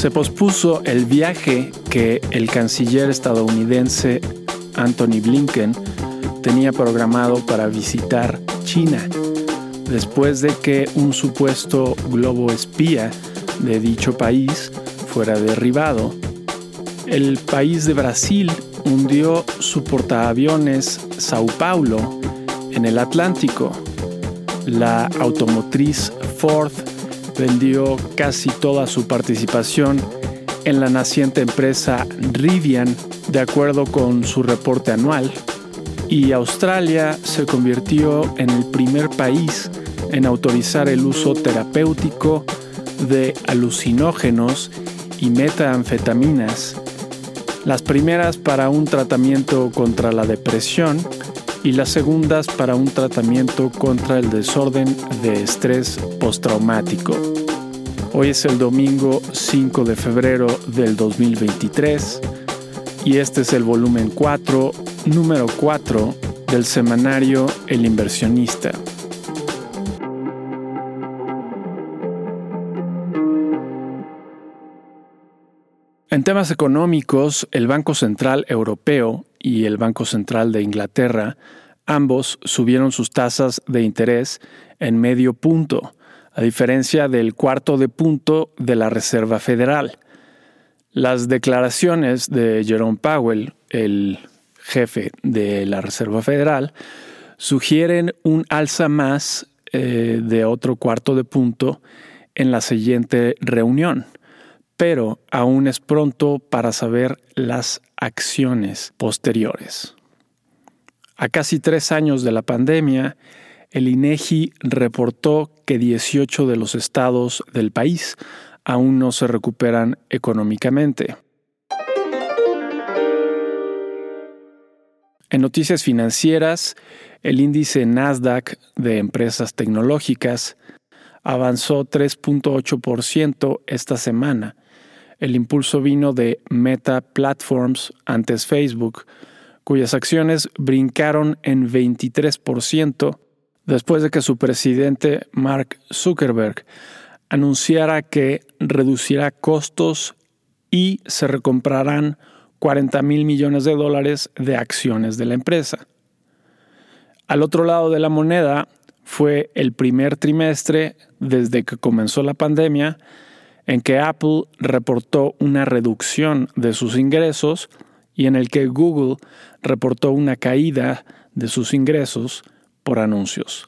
Se pospuso el viaje que el canciller estadounidense Anthony Blinken tenía programado para visitar China, después de que un supuesto globo espía de dicho país fuera derribado. El país de Brasil hundió su portaaviones Sao Paulo en el Atlántico. La automotriz Ford vendió casi toda su participación en la naciente empresa Rivian, de acuerdo con su reporte anual, y Australia se convirtió en el primer país en autorizar el uso terapéutico de alucinógenos y metanfetaminas, las primeras para un tratamiento contra la depresión y las segundas para un tratamiento contra el desorden de estrés postraumático. Hoy es el domingo 5 de febrero del 2023 y este es el volumen 4, número 4 del semanario El inversionista. En temas económicos, el Banco Central Europeo y el Banco Central de Inglaterra ambos subieron sus tasas de interés en medio punto, a diferencia del cuarto de punto de la Reserva Federal. Las declaraciones de Jerome Powell, el jefe de la Reserva Federal, sugieren un alza más eh, de otro cuarto de punto en la siguiente reunión pero aún es pronto para saber las acciones posteriores. A casi tres años de la pandemia, el INEGI reportó que 18 de los estados del país aún no se recuperan económicamente. En noticias financieras, el índice Nasdaq de empresas tecnológicas avanzó 3.8% esta semana, el impulso vino de Meta Platforms, antes Facebook, cuyas acciones brincaron en 23% después de que su presidente Mark Zuckerberg anunciara que reducirá costos y se recomprarán 40 mil millones de dólares de acciones de la empresa. Al otro lado de la moneda fue el primer trimestre desde que comenzó la pandemia en que Apple reportó una reducción de sus ingresos y en el que Google reportó una caída de sus ingresos por anuncios.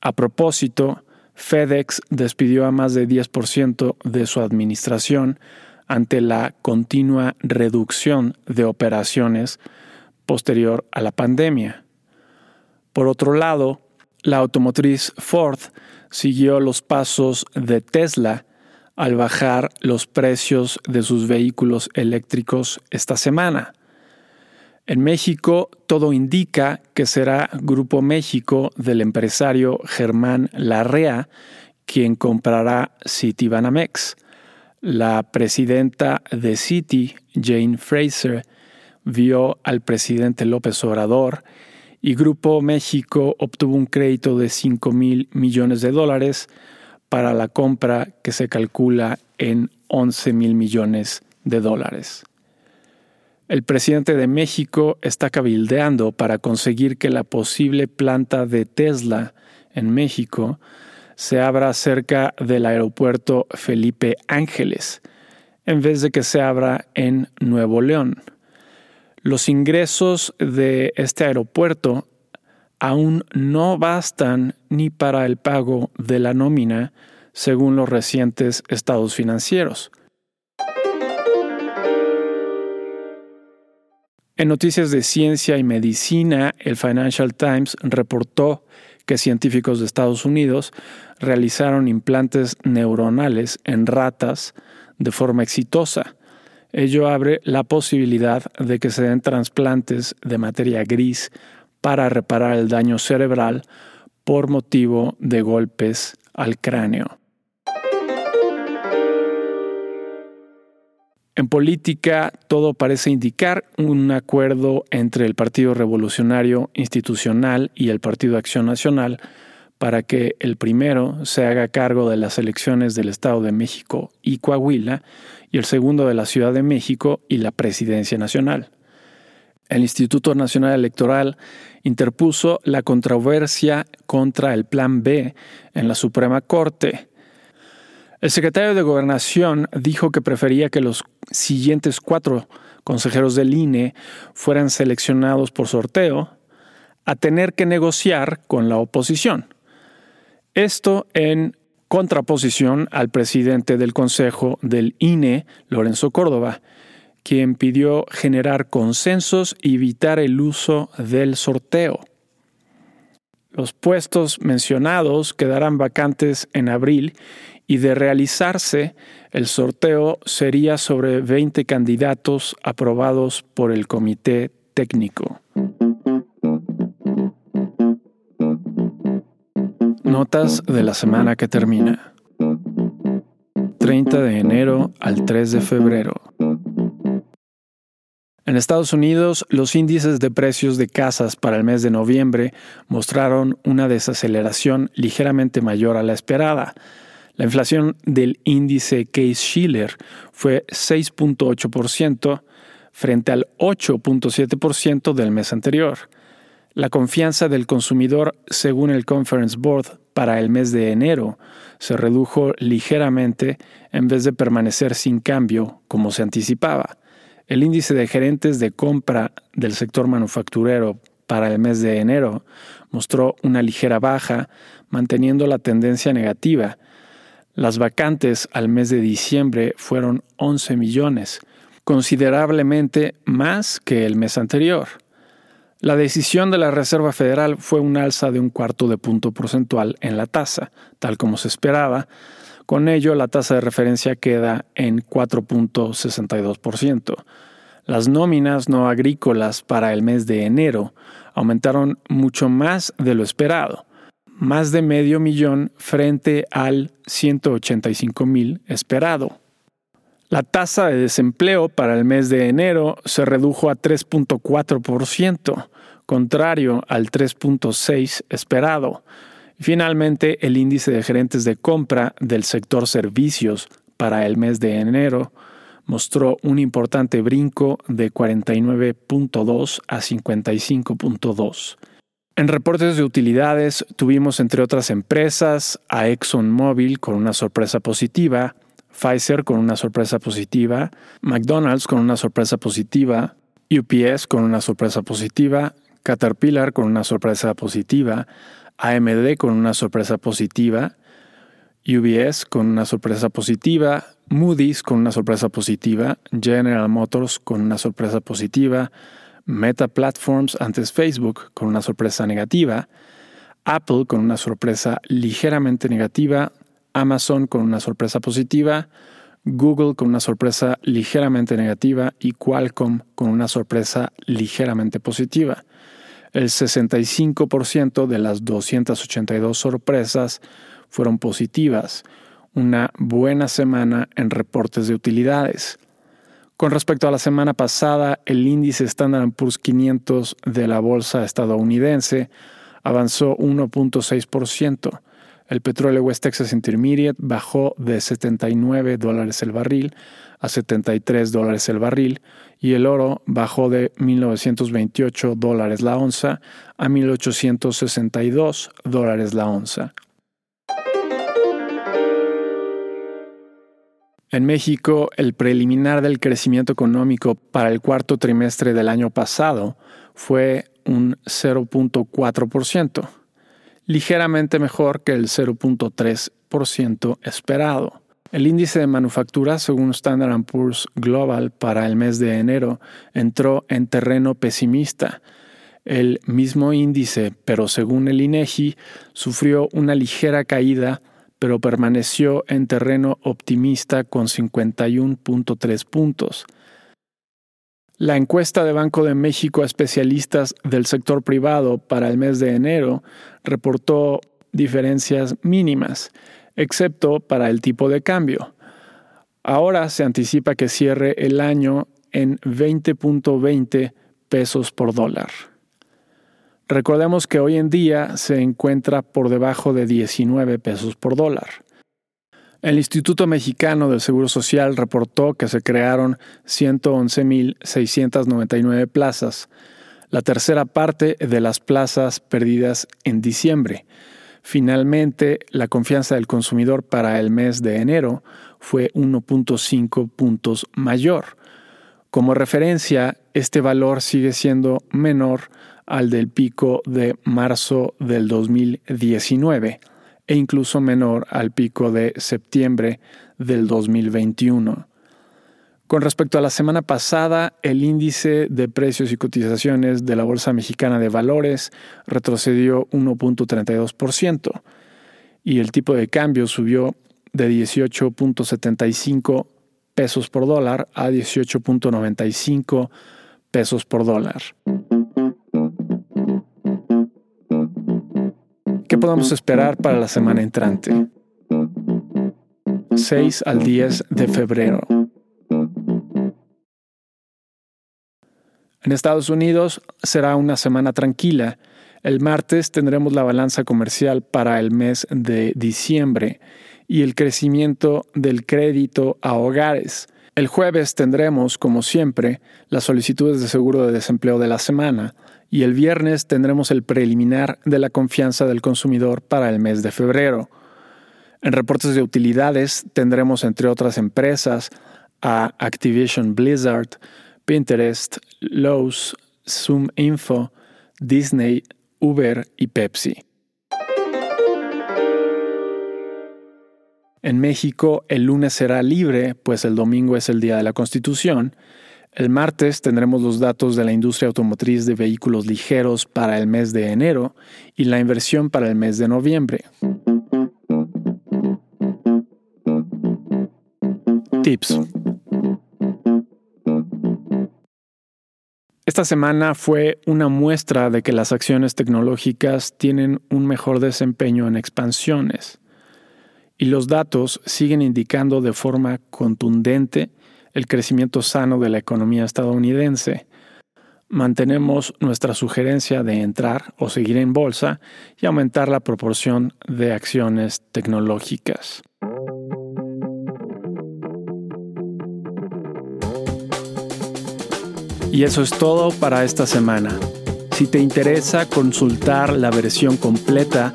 A propósito, FedEx despidió a más de 10% de su administración ante la continua reducción de operaciones posterior a la pandemia. Por otro lado, la automotriz Ford siguió los pasos de Tesla al bajar los precios de sus vehículos eléctricos esta semana. En México, todo indica que será Grupo México del empresario Germán Larrea quien comprará Citibanamex. La presidenta de Citi, Jane Fraser, vio al presidente López Obrador y Grupo México obtuvo un crédito de 5 mil millones de dólares para la compra que se calcula en 11 mil millones de dólares. El presidente de México está cabildeando para conseguir que la posible planta de Tesla en México se abra cerca del aeropuerto Felipe Ángeles, en vez de que se abra en Nuevo León. Los ingresos de este aeropuerto aún no bastan ni para el pago de la nómina, según los recientes estados financieros. En noticias de ciencia y medicina, el Financial Times reportó que científicos de Estados Unidos realizaron implantes neuronales en ratas de forma exitosa. Ello abre la posibilidad de que se den trasplantes de materia gris para reparar el daño cerebral por motivo de golpes al cráneo. En política, todo parece indicar un acuerdo entre el Partido Revolucionario Institucional y el Partido Acción Nacional para que el primero se haga cargo de las elecciones del Estado de México y Coahuila y el segundo de la Ciudad de México y la Presidencia Nacional. El Instituto Nacional Electoral interpuso la controversia contra el Plan B en la Suprema Corte. El secretario de Gobernación dijo que prefería que los siguientes cuatro consejeros del INE fueran seleccionados por sorteo a tener que negociar con la oposición. Esto en contraposición al presidente del Consejo del INE, Lorenzo Córdoba, quien pidió generar consensos y evitar el uso del sorteo. Los puestos mencionados quedarán vacantes en abril y de realizarse, el sorteo sería sobre 20 candidatos aprobados por el comité técnico. Notas de la semana que termina. 30 de enero al 3 de febrero. En Estados Unidos, los índices de precios de casas para el mes de noviembre mostraron una desaceleración ligeramente mayor a la esperada. La inflación del índice Case-Shiller fue 6.8% frente al 8.7% del mes anterior. La confianza del consumidor, según el Conference Board, para el mes de enero se redujo ligeramente en vez de permanecer sin cambio como se anticipaba. El índice de gerentes de compra del sector manufacturero para el mes de enero mostró una ligera baja, manteniendo la tendencia negativa. Las vacantes al mes de diciembre fueron 11 millones, considerablemente más que el mes anterior. La decisión de la Reserva Federal fue un alza de un cuarto de punto porcentual en la tasa, tal como se esperaba, con ello, la tasa de referencia queda en 4.62%. Las nóminas no agrícolas para el mes de enero aumentaron mucho más de lo esperado, más de medio millón frente al 185 mil esperado. La tasa de desempleo para el mes de enero se redujo a 3.4%, contrario al 3.6 esperado, Finalmente, el índice de gerentes de compra del sector servicios para el mes de enero mostró un importante brinco de 49.2 a 55.2. En reportes de utilidades tuvimos entre otras empresas a ExxonMobil con una sorpresa positiva, Pfizer con una sorpresa positiva, McDonald's con una sorpresa positiva, UPS con una sorpresa positiva, Caterpillar con una sorpresa positiva, AMD con una sorpresa positiva, UBS con una sorpresa positiva, Moody's con una sorpresa positiva, General Motors con una sorpresa positiva, Meta Platforms antes Facebook con una sorpresa negativa, Apple con una sorpresa ligeramente negativa, Amazon con una sorpresa positiva, Google con una sorpresa ligeramente negativa y Qualcomm con una sorpresa ligeramente positiva. El 65% de las 282 sorpresas fueron positivas, una buena semana en reportes de utilidades. Con respecto a la semana pasada, el índice Standard Poor's 500 de la bolsa estadounidense avanzó 1.6%. El petróleo West Texas Intermediate bajó de 79 dólares el barril a 73 dólares el barril y el oro bajó de 1.928 dólares la onza a 1.862 dólares la onza. En México, el preliminar del crecimiento económico para el cuarto trimestre del año pasado fue un 0.4%, ligeramente mejor que el 0.3% esperado. El índice de manufactura, según Standard Poor's Global para el mes de enero, entró en terreno pesimista. El mismo índice, pero según el INEGI, sufrió una ligera caída, pero permaneció en terreno optimista con 51.3 puntos. La encuesta de Banco de México a especialistas del sector privado para el mes de enero reportó diferencias mínimas excepto para el tipo de cambio. Ahora se anticipa que cierre el año en 20.20 pesos por dólar. Recordemos que hoy en día se encuentra por debajo de 19 pesos por dólar. El Instituto Mexicano del Seguro Social reportó que se crearon 111.699 plazas, la tercera parte de las plazas perdidas en diciembre. Finalmente, la confianza del consumidor para el mes de enero fue 1.5 puntos mayor. Como referencia, este valor sigue siendo menor al del pico de marzo del 2019 e incluso menor al pico de septiembre del 2021. Con respecto a la semana pasada, el índice de precios y cotizaciones de la Bolsa Mexicana de Valores retrocedió 1.32% y el tipo de cambio subió de 18.75 pesos por dólar a 18.95 pesos por dólar. ¿Qué podemos esperar para la semana entrante? 6 al 10 de febrero. En Estados Unidos será una semana tranquila. El martes tendremos la balanza comercial para el mes de diciembre y el crecimiento del crédito a hogares. El jueves tendremos, como siempre, las solicitudes de seguro de desempleo de la semana y el viernes tendremos el preliminar de la confianza del consumidor para el mes de febrero. En reportes de utilidades tendremos, entre otras empresas, a Activision Blizzard, Pinterest, Lowe's, Zoom Info, Disney, Uber y Pepsi. En México el lunes será libre, pues el domingo es el Día de la Constitución, el martes tendremos los datos de la industria automotriz de vehículos ligeros para el mes de enero y la inversión para el mes de noviembre. Tips. Esta semana fue una muestra de que las acciones tecnológicas tienen un mejor desempeño en expansiones y los datos siguen indicando de forma contundente el crecimiento sano de la economía estadounidense. Mantenemos nuestra sugerencia de entrar o seguir en bolsa y aumentar la proporción de acciones tecnológicas. Y eso es todo para esta semana. Si te interesa consultar la versión completa,